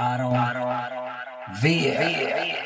I don't, I don't, I don't, I don't,